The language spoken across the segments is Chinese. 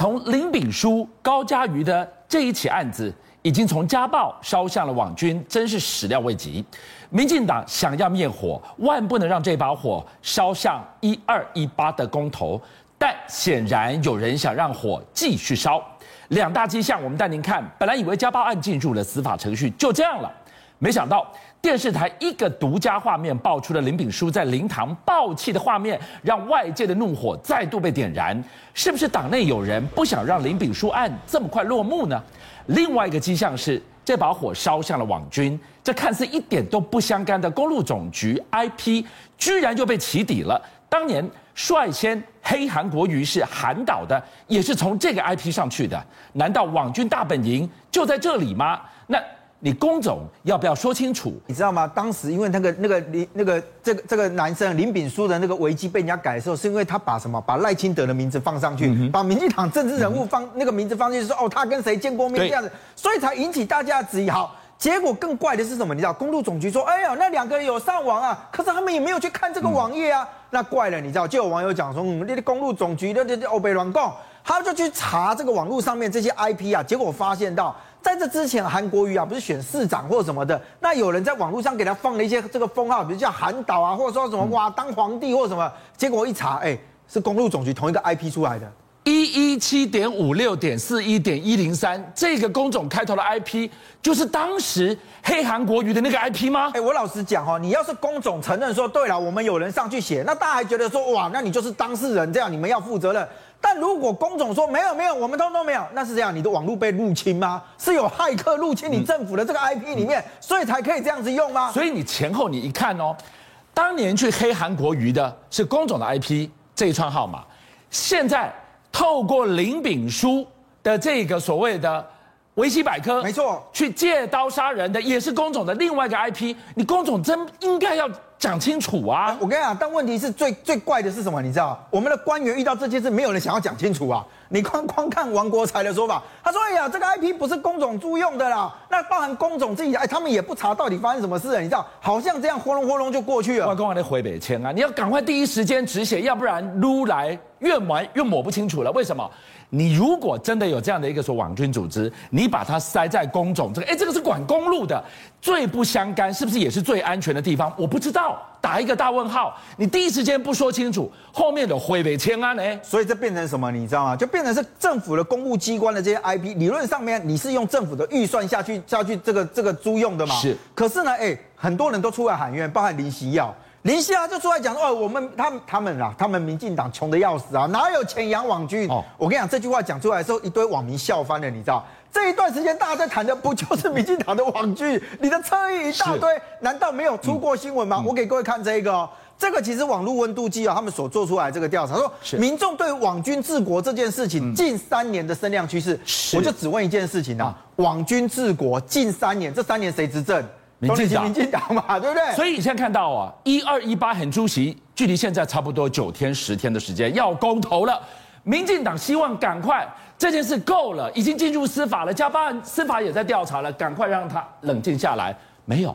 从林炳书、高嘉瑜的这一起案子，已经从家暴烧向了网军，真是始料未及。民进党想要灭火，万不能让这把火烧向一二一八的公投，但显然有人想让火继续烧。两大迹象，我们带您看。本来以为家暴案进入了司法程序，就这样了，没想到。电视台一个独家画面爆出了林炳书在灵堂爆气的画面，让外界的怒火再度被点燃。是不是党内有人不想让林炳书案这么快落幕呢？另外一个迹象是，这把火烧向了网军，这看似一点都不相干的公路总局 IP，居然就被起底了。当年率先黑韩国瑜是韩导的，也是从这个 IP 上去的。难道网军大本营就在这里吗？那？你工总要不要说清楚？你知道吗？当时因为那个那个林那个这个这个男生林炳书的那个危机被人家改的时候，是因为他把什么把赖清德的名字放上去，嗯、把民进党政治人物放、嗯、那个名字放进去说哦，他跟谁见过面这样子，所以才引起大家的质疑。好，结果更怪的是什么？你知道，公路总局说，哎呀，那两个人有上网啊，可是他们也没有去看这个网页啊，嗯、那怪了。你知道，就有网友讲说，嗯，那个公路总局的这这欧北乱供，他就去查这个网络上面这些 IP 啊，结果发现到。在这之前，韩国瑜啊不是选市长或什么的，那有人在网络上给他放了一些这个封号，比如叫韩导啊，或者说什么哇当皇帝或什么，结果一查，哎，是公路总局同一个 IP 出来的，一一七点五六点四一点一零三，这个公总开头的 IP 就是当时黑韩国瑜的那个 IP 吗？哎，我老实讲哈，你要是工总承认说对了，我们有人上去写，那大家还觉得说哇，那你就是当事人，这样你们要负责任。但如果公总说没有没有，我们通通没有，那是这样，你的网络被入侵吗？是有骇客入侵你政府的这个 IP 里面，所以才可以这样子用吗？所以你前后你一看哦，当年去黑韩国瑜的是公总的 IP 这一串号码，现在透过林炳书的这个所谓的维基百科，没错，去借刀杀人的也是公总的另外一个 IP，你公总真应该要。讲清楚啊！我跟你讲，但问题是最最怪的是什么？你知道，我们的官员遇到这件事，没有人想要讲清楚啊！你光光看王国才的说法，他说：“哎呀，这个 IP 不是工总租用的啦，那包含工总自己，哎，他们也不查到底发生什么事了，你知道，好像这样轰隆轰隆就过去了。”外公还得回北迁啊！你要赶快第一时间止血，要不然撸来越抹越抹不清楚了。为什么？你如果真的有这样的一个说网军组织，你把它塞在公总这个，哎，这个是管公路的，最不相干，是不是也是最安全的地方？我不知道，打一个大问号。你第一时间不说清楚，后面的会被签案呢？所以这变成什么？你知道吗？就变成是政府的公务机关的这些 IP，理论上面你是用政府的预算下去下去这个这个租用的嘛？是。可是呢，哎，很多人都出来喊冤，包含林夕耀。林夕啊就出来讲说：“哦，我们他们他们啊，他们民进党穷的要死啊，哪有钱养网军？哦，我跟你讲，这句话讲出来的时候，一堆网民笑翻了，你知道？这一段时间大家在谈的不就是民进党的网军？你的侧翼一大堆，难道没有出过新闻吗？嗯、我给各位看这个、哦，这个其实网络温度计啊，他们所做出来这个调查说，民众对网军治国这件事情近三年的声量趋势，是我就只问一件事情啊，网军治国近三年，这三年谁执政？”民进党，民进党嘛，对不对？所以你现在看到啊，一二一八很出席，距离现在差不多九天十天的时间要公投了。民进党希望赶快这件事够了，已经进入司法了，家暴案司法也在调查了，赶快让他冷静下来。没有，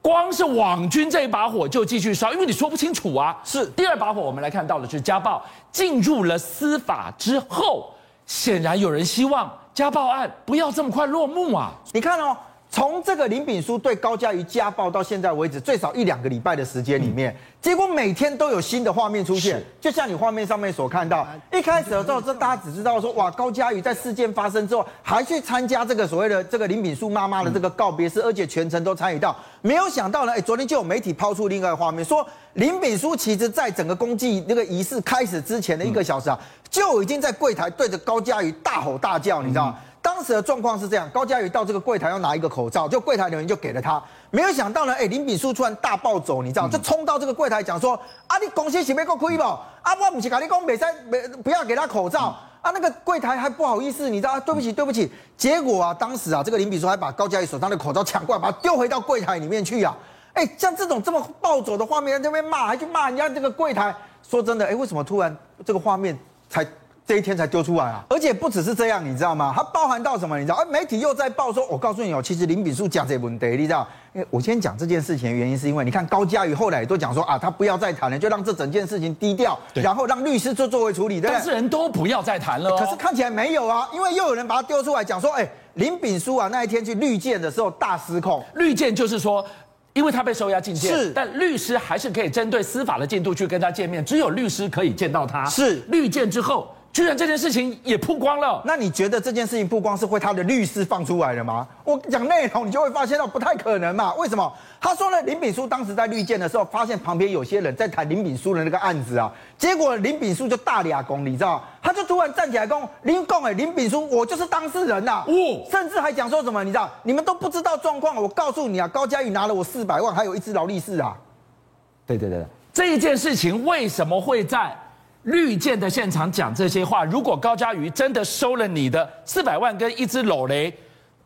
光是网军这一把火就继续烧，因为你说不清楚啊。是第二把火，我们来看到的是家暴进入了司法之后，显然有人希望家暴案不要这么快落幕啊。你看哦。从这个林炳书对高嘉瑜家暴到现在为止，最少一两个礼拜的时间里面，结果每天都有新的画面出现。就像你画面上面所看到，一开始的时候，这大家只知道说，哇，高嘉瑜在事件发生之后，还去参加这个所谓的这个林炳书妈妈的这个告别式，而且全程都参与到。没有想到呢，哎，昨天就有媒体抛出另外一个画面，说林炳书其实在整个公祭那个仪式开始之前的一个小时啊，就已经在柜台对着高嘉瑜大吼大叫，你知道吗？当时的状况是这样，高嘉瑜到这个柜台要拿一个口罩，就柜台的人就给了他。没有想到呢，哎，林炳书突然大暴走，你知道，就冲到这个柜台讲说：“啊，你公司是要给我亏不？啊，我不是跟你讲，没在，没不要给他口罩。”啊，那个柜台还不好意思，你知道，啊，对不起，对不起。结果啊，当时啊，这个林炳书还把高嘉瑜手上的口罩抢过来，把他丢回到柜台里面去啊。哎，像这种这么暴走的画面，在这边骂，还去骂人家这个柜台。说真的，哎，为什么突然这个画面才？这一天才丢出来啊！而且不只是这样，你知道吗？它包含到什么？你知道？而媒体又在报说，我告诉你哦，其实林炳书讲这问题，你知道？因为我先讲这件事情的原因，是因为你看高嘉瑜后来也都讲说啊，他不要再谈了，就让这整件事情低调，然后让律师做作为处理，对不对？当事人都不要再谈了。可是看起来没有啊，因为又有人把它丢出来讲说，哎，林炳书啊，那一天去绿建的时候大失控。绿建就是说。因为他被收押禁见，是，但律师还是可以针对司法的进度去跟他见面，只有律师可以见到他。是，绿建之后，居然这件事情也曝光了。那你觉得这件事情曝光是会他的律师放出来的吗？我讲内容，你就会发现到不太可能嘛？为什么？他说呢，林炳书当时在绿建的时候，发现旁边有些人在谈林炳书的那个案子啊，结果林炳书就大俩公，你知道？他就突然站起来说：“林贡哎，林炳书，我就是当事人呐、啊！”哦，甚至还讲说什么？你知道？你们都不知道状况，我告诉你啊，高嘉宇拿了我四百万，还有一只劳力士啊！对对对，这一件事情为什么会在绿箭的现场讲这些话？如果高嘉瑜真的收了你的四百万跟一支劳雷？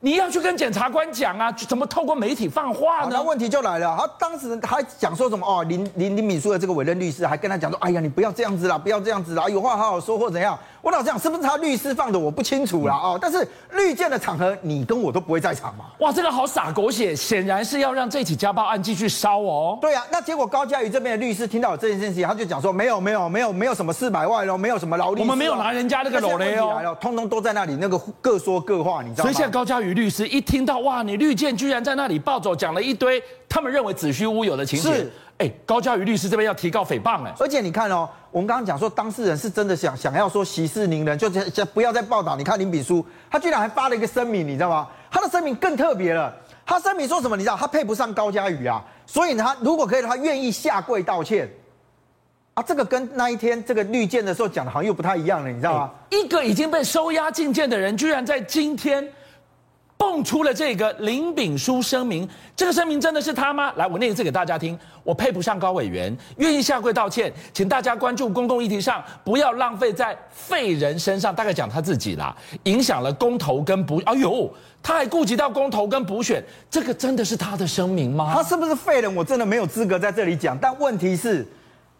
你要去跟检察官讲啊，怎么透过媒体放话呢？那问题就来了，他当时还讲说什么哦？林林林敏书的这个委任律师还跟他讲说，哎呀，你不要这样子啦，不要这样子啦，有话好好说或怎样。我老实讲，是不是他律师放的，我不清楚啦哦。但是绿箭的场合，你跟我都不会在场嘛。哇，这个好洒狗血，显然是要让这起家暴案继续烧哦。对啊，那结果高嘉瑜这边的律师听到有这件事情，他就讲说，没有没有没有没有什么四百万哦，没有什么劳力，我们没有拿人家那个劳雷哦，通通都在那里，那个各说各话，你知道吗？所以现在高嘉瑜律师一听到。哇！你绿箭居然在那里暴走，讲了一堆他们认为子虚乌有的情节。高嘉瑜律师这边要提告诽谤哎。而且你看哦，我们刚刚讲说当事人是真的想想要说息事宁人，就想不要再报道。你看林秉枢，他居然还发了一个声明，你知道吗？他的声明更特别了。他声明说什么？你知道？他配不上高嘉瑜啊，所以呢，他如果可以，他愿意下跪道歉。啊，这个跟那一天这个绿建的时候讲的好像又不太一样了，你知道吗？一个已经被收押禁见的人，居然在今天。蹦出了这个林炳书声明，这个声明真的是他吗？来，我念一次给大家听。我配不上高委员，愿意下跪道歉，请大家关注公共议题上，不要浪费在废人身上。大概讲他自己啦，影响了公投跟补，哎呦，他还顾及到公投跟补选，这个真的是他的声明吗？他是不是废人？我真的没有资格在这里讲。但问题是。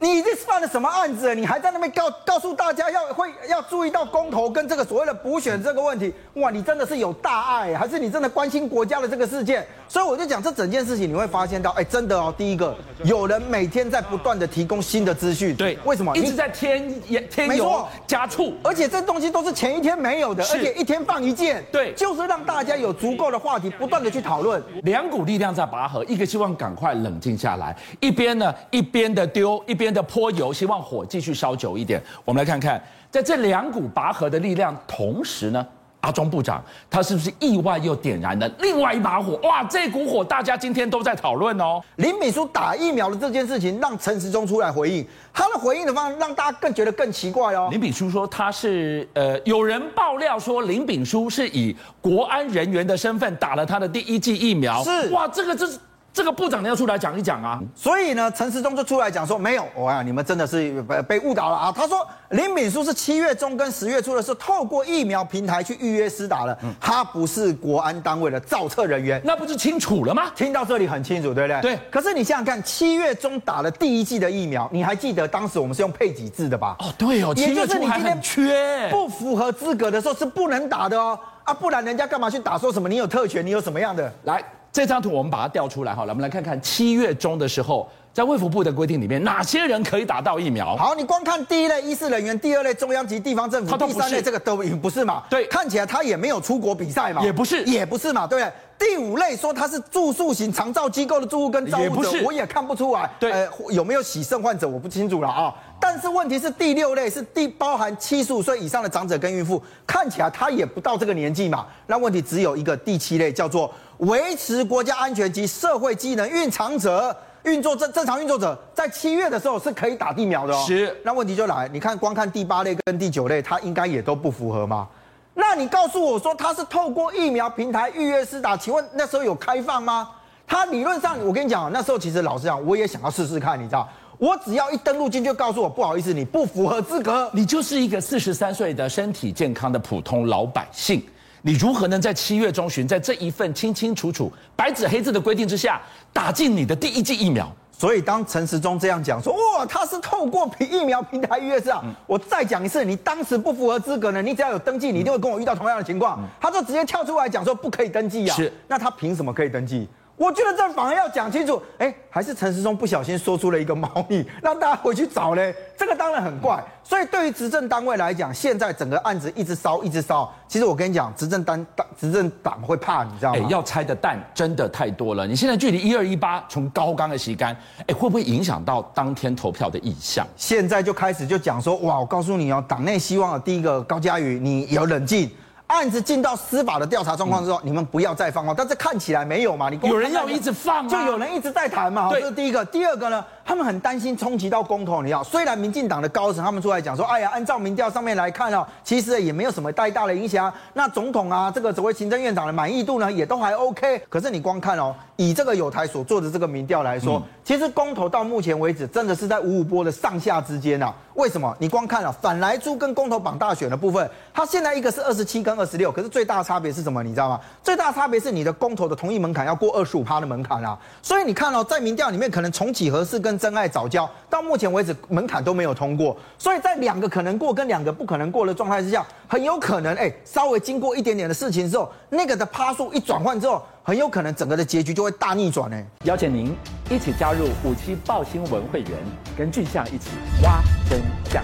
你这是犯了什么案子？你还在那边告告诉大家要会要注意到公投跟这个所谓的补选这个问题？哇，你真的是有大爱，还是你真的关心国家的这个事件？所以我就讲这整件事情，你会发现到，哎，真的哦，第一个有人每天在不断的提供新的资讯，对，为什么？一直在添添油加醋，而且这东西都是前一天没有的，而且一天放一件，对，就是让大家有足够的话题，不断的去讨论。两股力量在拔河，一个希望赶快冷静下来，一边呢一边的丢，一边的泼油，希望火继续烧久一点。我们来看看，在这两股拔河的力量同时呢，阿中部长他是不是意外又点燃了另外一把火？哇，这股火大家今天都在讨论哦。林秉书打疫苗的这件事情，让陈时中出来回应，他的回应的方式让大家更觉得更奇怪哦。林秉书说他是呃，有人爆料说林秉书是以国安人员的身份打了他的第一剂疫苗，是哇，这个这是。这个部长你要出来讲一讲啊！所以呢，陈时中就出来讲说，没有，我呀，你们真的是被被误导了啊！他说，林秉枢是七月中跟十月初的时候，透过疫苗平台去预约施打的，他不是国安单位的造册人员，那不是清楚了吗？听到这里很清楚，对不对？对。可是你想想看，七月中打了第一季的疫苗，你还记得当时我们是用配给制的吧？哦，对哦，也就是你今天缺不符合资格的时候是不能打的哦，啊，不然人家干嘛去打？说什么你有特权，你有什么样的？来。这张图我们把它调出来好了，我们来看看七月中的时候，在卫福部的规定里面，哪些人可以打到疫苗？好，你光看第一类医师人员，第二类中央及地方政府，第三类这个都不是嘛？对，看起来他也没有出国比赛嘛？也不是，也不是嘛？对不对？第五类说他是住宿型长照机构的住户跟照顾者，我也看不出来。对，呃，有没有洗肾患者我不清楚了啊。但是问题是第六类是第包含七十五岁以上的长者跟孕妇，看起来他也不到这个年纪嘛。那问题只有一个第七类叫做。维持国家安全及社会机能运长者运作正正常运作者，在七月的时候是可以打疫苗的哦。是，那问题就来，你看光看第八类跟第九类，它应该也都不符合吗？那你告诉我说它是透过疫苗平台预约施打，请问那时候有开放吗？它理论上，我跟你讲，那时候其实老实讲，我也想要试试看，你知道，我只要一登录进去，就告诉我不好意思，你不符合资格，你就是一个四十三岁的身体健康的普通老百姓。你如何能在七月中旬，在这一份清清楚楚、白纸黑字的规定之下，打进你的第一剂疫苗？所以当陈时中这样讲说，哇，他是透过疫苗平台预约是啊，我再讲一次，你当时不符合资格呢，你只要有登记，你一定会跟我遇到同样的情况。他就直接跳出来讲说不可以登记啊，是，那他凭什么可以登记？我觉得这反而要讲清楚，哎，还是陈时中不小心说出了一个猫腻，让大家回去找嘞。这个当然很怪。所以对于执政单位来讲，现在整个案子一直烧，一直烧。其实我跟你讲，执政单党执政党会怕，你知道吗？哎，要拆的蛋真的太多了。你现在距离一二一八从高岗的旗杆，哎，会不会影响到当天投票的意向？现在就开始就讲说，哇，我告诉你哦，党内希望的第一个高嘉瑜，你有冷静。案子进到司法的调查状况之后，嗯、你们不要再放话。但是看起来没有嘛？你有人要一直放，就有人一直在谈嘛。这是第一个。第二个呢，他们很担心冲击到公投。你要虽然民进党的高层他们出来讲说，哎呀，按照民调上面来看哦，其实也没有什么太大的影响。那总统啊，这个所谓行政院长的满意度呢，也都还 OK。可是你光看哦，以这个友台所做的这个民调来说，嗯、其实公投到目前为止真的是在五五波的上下之间啊。为什么？你光看了反来猪跟公投榜大选的部分，它现在一个是二十七跟二十六，可是最大的差别是什么？你知道吗？最大的差别是你的公投的同意门槛要过二十五趴的门槛啊。所以你看哦，在民调里面，可能重启合适跟真爱早教到目前为止门槛都没有通过。所以在两个可能过跟两个不可能过的状态之下，很有可能哎，稍微经过一点点的事情之后，那个的趴数一转换之后，很有可能整个的结局就会大逆转哎。邀请您一起加入五七报新闻会员，跟俊相一起挖真相。